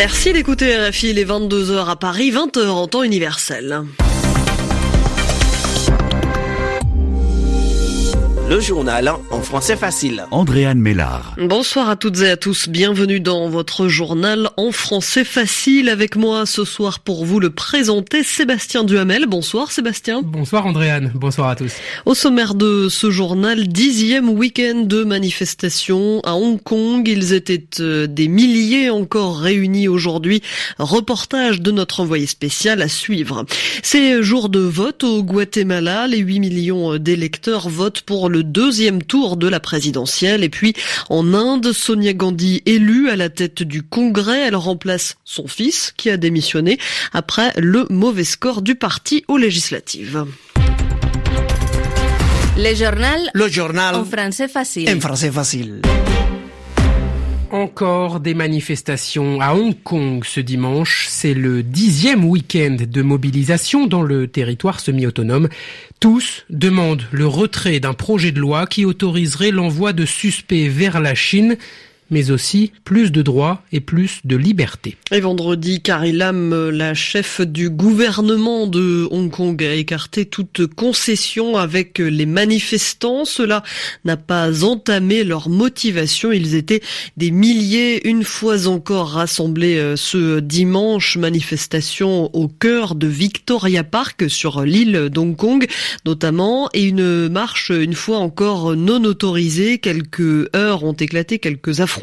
Merci d'écouter RFI, les 22h à Paris, 20h en temps universel. Le journal en français facile. Andréane Mélard. Bonsoir à toutes et à tous. Bienvenue dans votre journal en français facile. Avec moi ce soir pour vous le présenter, Sébastien Duhamel. Bonsoir Sébastien. Bonsoir Andréane. Bonsoir à tous. Au sommaire de ce journal, dixième week-end de manifestation à Hong Kong. Ils étaient euh, des milliers encore réunis aujourd'hui. Reportage de notre envoyé spécial à suivre. C'est jour de vote au Guatemala. Les 8 millions d'électeurs votent pour le deuxième tour de la présidentielle. Et puis en Inde, Sonia Gandhi élue à la tête du Congrès, elle remplace son fils qui a démissionné après le mauvais score du parti aux législatives. Le journal. Le journal. En français facile. En français facile. Encore des manifestations à Hong Kong ce dimanche. C'est le dixième week-end de mobilisation dans le territoire semi-autonome. Tous demandent le retrait d'un projet de loi qui autoriserait l'envoi de suspects vers la Chine mais aussi plus de droits et plus de liberté. Et vendredi, Carrie Lam, la chef du gouvernement de Hong Kong, a écarté toute concession avec les manifestants. Cela n'a pas entamé leur motivation. Ils étaient des milliers, une fois encore rassemblés euh, ce dimanche. Manifestation au cœur de Victoria Park sur l'île d'Hong Kong, notamment, et une marche, une fois encore non autorisée. Quelques heures ont éclaté, quelques affrontements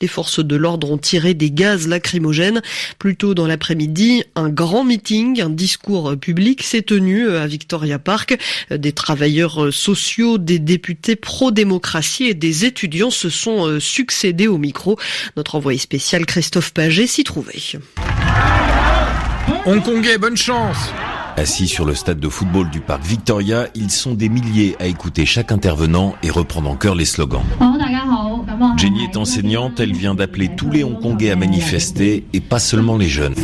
les forces de l'ordre ont tiré des gaz lacrymogènes. Plus tôt dans l'après-midi, un grand meeting, un discours public s'est tenu à Victoria Park. Des travailleurs sociaux, des députés pro-démocratie et des étudiants se sont euh, succédés au micro. Notre envoyé spécial Christophe Paget s'y trouvait. Hongkongais, bonne chance Assis sur le stade de football du parc Victoria, ils sont des milliers à écouter chaque intervenant et reprendre en chœur les slogans. Jenny est enseignante, elle vient d'appeler tous les Hongkongais à manifester et pas seulement les jeunes.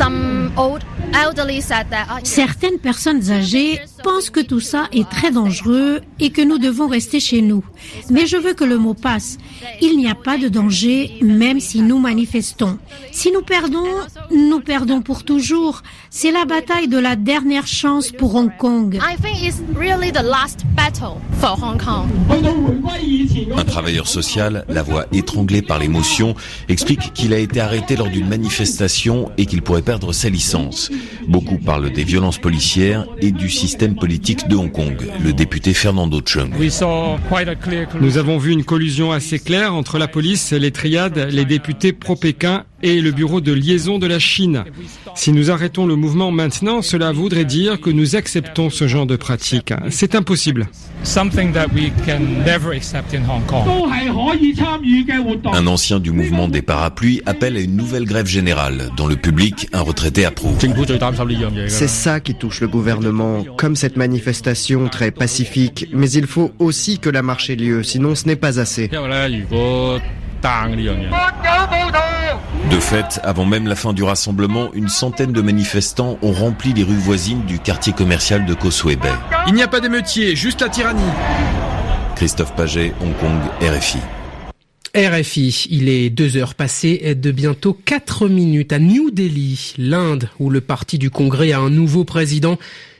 Certaines personnes âgées pensent que tout ça est très dangereux et que nous devons rester chez nous. Mais je veux que le mot passe. Il n'y a pas de danger même si nous manifestons. Si nous perdons, nous perdons pour toujours. C'est la bataille de la dernière chance pour Hong Kong. Un travailleur social, la voix étranglée par l'émotion, explique qu'il a été arrêté lors d'une manifestation et qu'il pourrait perdre sa licence. Beaucoup parlent des violences policières et du système politique de Hong Kong. Le député Fernando Chung. Nous avons vu une collusion assez claire entre la police, les triades, les députés pro-Pékin et le bureau de liaison de la Chine. Si nous arrêtons le mouvement maintenant, cela voudrait dire que nous acceptons ce genre de pratique. C'est impossible. Un ancien du mouvement des parapluies appelle à une nouvelle grève générale, dont le public, un retraité, approuve. C'est ça qui touche le gouvernement, comme cette manifestation très pacifique. Mais il faut aussi que la marche ait lieu, sinon ce n'est pas assez. De fait, avant même la fin du rassemblement, une centaine de manifestants ont rempli les rues voisines du quartier commercial de Causeway Bay. Il n'y a pas d'émeutier, juste la tyrannie. Christophe Paget, Hong Kong, RFI. RFI, il est deux heures passées de bientôt quatre minutes à New Delhi, l'Inde, où le parti du Congrès a un nouveau président.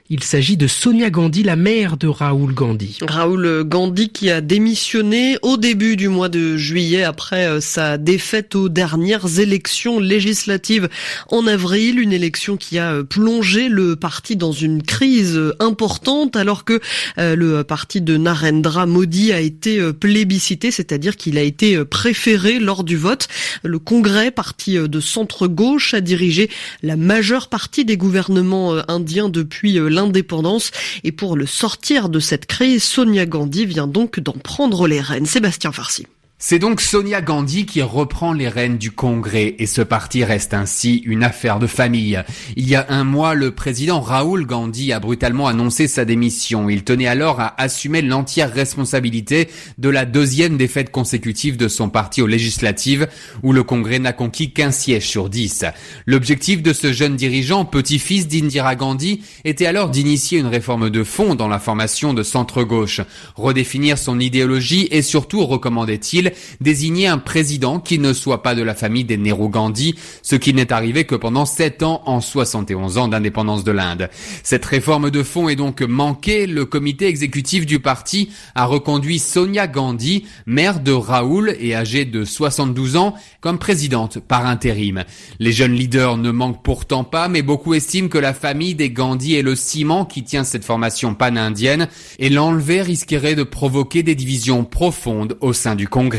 Il s'agit de Sonia Gandhi, la mère de Raoul Gandhi. Raoul Gandhi qui a démissionné au début du mois de juillet après euh, sa défaite aux dernières élections législatives en avril, une élection qui a euh, plongé le parti dans une crise importante alors que euh, le parti de Narendra Modi a été plébiscité, c'est-à-dire qu'il a été préféré lors du vote. Le Congrès, parti de centre-gauche, a dirigé la majeure partie des gouvernements indiens depuis l'indépendance. Et pour le sortir de cette crise, Sonia Gandhi vient donc d'en prendre les rênes. Sébastien Farsi. C'est donc Sonia Gandhi qui reprend les rênes du Congrès et ce parti reste ainsi une affaire de famille. Il y a un mois, le président Raoul Gandhi a brutalement annoncé sa démission. Il tenait alors à assumer l'entière responsabilité de la deuxième défaite consécutive de son parti aux législatives où le Congrès n'a conquis qu'un siège sur dix. L'objectif de ce jeune dirigeant, petit-fils d'Indira Gandhi, était alors d'initier une réforme de fond dans la formation de centre-gauche, redéfinir son idéologie et surtout, recommandait-il, désigner un président qui ne soit pas de la famille des Nehru Gandhi, ce qui n'est arrivé que pendant 7 ans en 71 ans d'indépendance de l'Inde. Cette réforme de fond est donc manquée. Le comité exécutif du parti a reconduit Sonia Gandhi, mère de Raoul et âgée de 72 ans, comme présidente par intérim. Les jeunes leaders ne manquent pourtant pas, mais beaucoup estiment que la famille des Gandhi est le ciment qui tient cette formation pan-indienne et l'enlever risquerait de provoquer des divisions profondes au sein du Congrès.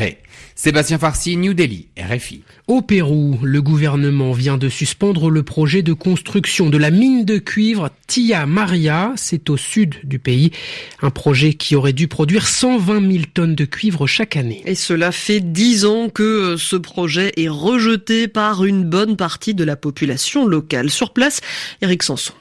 Sébastien Farsi, New Delhi, RFI. Au Pérou, le gouvernement vient de suspendre le projet de construction de la mine de cuivre Tia Maria. C'est au sud du pays. Un projet qui aurait dû produire 120 000 tonnes de cuivre chaque année. Et cela fait dix ans que ce projet est rejeté par une bonne partie de la population locale. Sur place, Eric Sanson.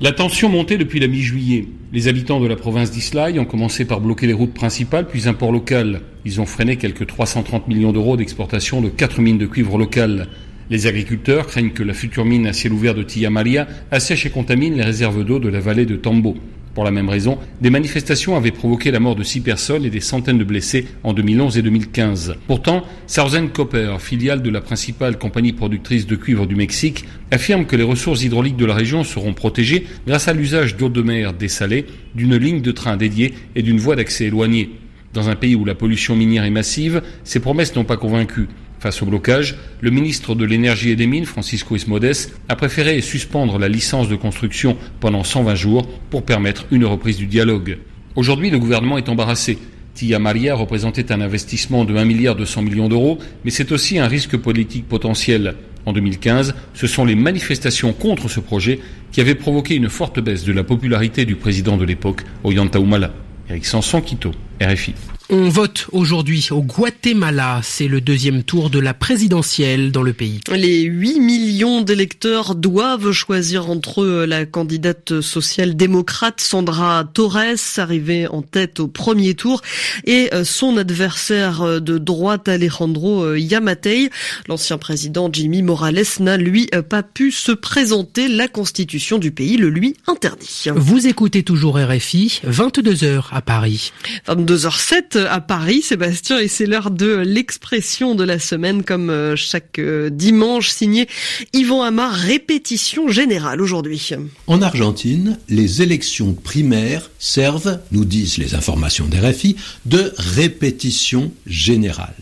La tension montait depuis la mi-juillet. Les habitants de la province d'Islaï ont commencé par bloquer les routes principales, puis un port local. Ils ont freiné quelques 330 millions d'euros d'exportation de quatre mines de cuivre locales. Les agriculteurs craignent que la future mine à ciel ouvert de Tia Maria assèche et contamine les réserves d'eau de la vallée de Tambo. Pour la même raison, des manifestations avaient provoqué la mort de six personnes et des centaines de blessés en 2011 et 2015. Pourtant, Southern Copper, filiale de la principale compagnie productrice de cuivre du Mexique, affirme que les ressources hydrauliques de la région seront protégées grâce à l'usage d'eau de mer dessalée, d'une ligne de train dédiée et d'une voie d'accès éloignée. Dans un pays où la pollution minière est massive, ces promesses n'ont pas convaincu. Face au blocage, le ministre de l'Énergie et des Mines, Francisco Ismodes, a préféré suspendre la licence de construction pendant 120 jours pour permettre une reprise du dialogue. Aujourd'hui, le gouvernement est embarrassé. Tia Maria représentait un investissement de 1 milliard 200 millions d'euros, mais c'est aussi un risque politique potentiel. En 2015, ce sont les manifestations contre ce projet qui avaient provoqué une forte baisse de la popularité du président de l'époque, Ollanta Humala. Eric Sanson, Quito, RFI. On vote aujourd'hui au Guatemala. C'est le deuxième tour de la présidentielle dans le pays. Les 8 millions d'électeurs doivent choisir entre eux la candidate social-démocrate Sandra Torres, arrivée en tête au premier tour, et euh, son adversaire de droite Alejandro euh, Yamatei. L'ancien président Jimmy Morales n'a lui pas pu se présenter. La constitution du pays le lui interdit. Vous écoutez toujours RFI, 22h à Paris. 22h07 à Paris, Sébastien, et c'est l'heure de l'expression de la semaine, comme euh, chaque euh, dimanche, signé Yvan Amar, répétition générale aujourd'hui. En Argentine, les élections primaires servent, nous disent les informations d'RFI, de répétition générale.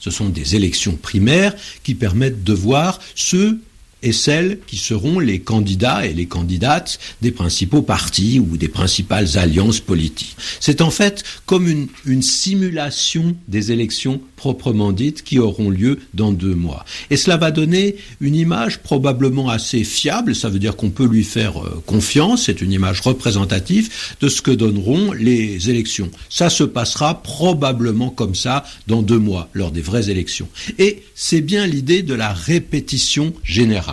Ce sont des élections primaires qui permettent de voir ceux et celles qui seront les candidats et les candidates des principaux partis ou des principales alliances politiques. C'est en fait comme une, une, simulation des élections proprement dites qui auront lieu dans deux mois. Et cela va donner une image probablement assez fiable, ça veut dire qu'on peut lui faire euh, confiance, c'est une image représentative de ce que donneront les élections. Ça se passera probablement comme ça dans deux mois, lors des vraies élections. Et c'est bien l'idée de la répétition générale.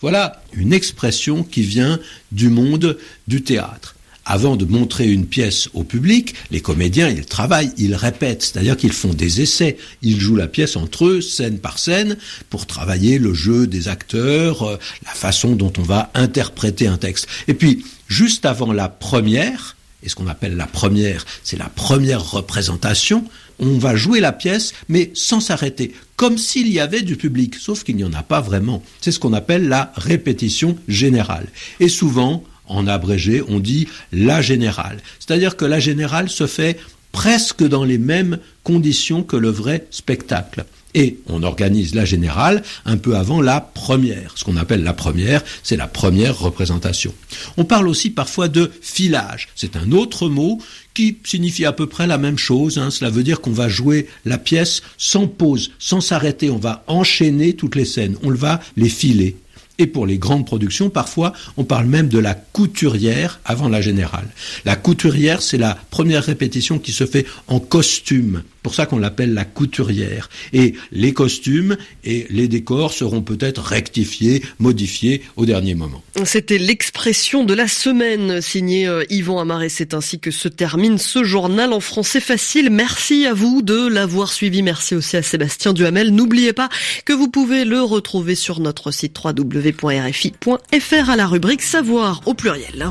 Voilà une expression qui vient du monde du théâtre. Avant de montrer une pièce au public, les comédiens, ils travaillent, ils répètent, c'est-à-dire qu'ils font des essais. Ils jouent la pièce entre eux, scène par scène, pour travailler le jeu des acteurs, euh, la façon dont on va interpréter un texte. Et puis, juste avant la première, et ce qu'on appelle la première, c'est la première représentation, on va jouer la pièce, mais sans s'arrêter, comme s'il y avait du public, sauf qu'il n'y en a pas vraiment. C'est ce qu'on appelle la répétition générale. Et souvent, en abrégé, on dit la générale. C'est-à-dire que la générale se fait presque dans les mêmes conditions que le vrai spectacle. Et on organise la générale un peu avant la première. Ce qu'on appelle la première, c'est la première représentation. On parle aussi parfois de filage. C'est un autre mot qui signifie à peu près la même chose. Hein. Cela veut dire qu'on va jouer la pièce sans pause, sans s'arrêter. On va enchaîner toutes les scènes. On va les filer. Et pour les grandes productions, parfois, on parle même de la couturière avant la générale. La couturière, c'est la première répétition qui se fait en costume. Pour ça qu'on l'appelle la couturière. Et les costumes et les décors seront peut-être rectifiés, modifiés au dernier moment. C'était l'expression de la semaine signée euh, Yvan Amar c'est ainsi que se termine ce journal en français facile. Merci à vous de l'avoir suivi. Merci aussi à Sébastien Duhamel. N'oubliez pas que vous pouvez le retrouver sur notre site www.rfi.fr à la rubrique savoir au pluriel.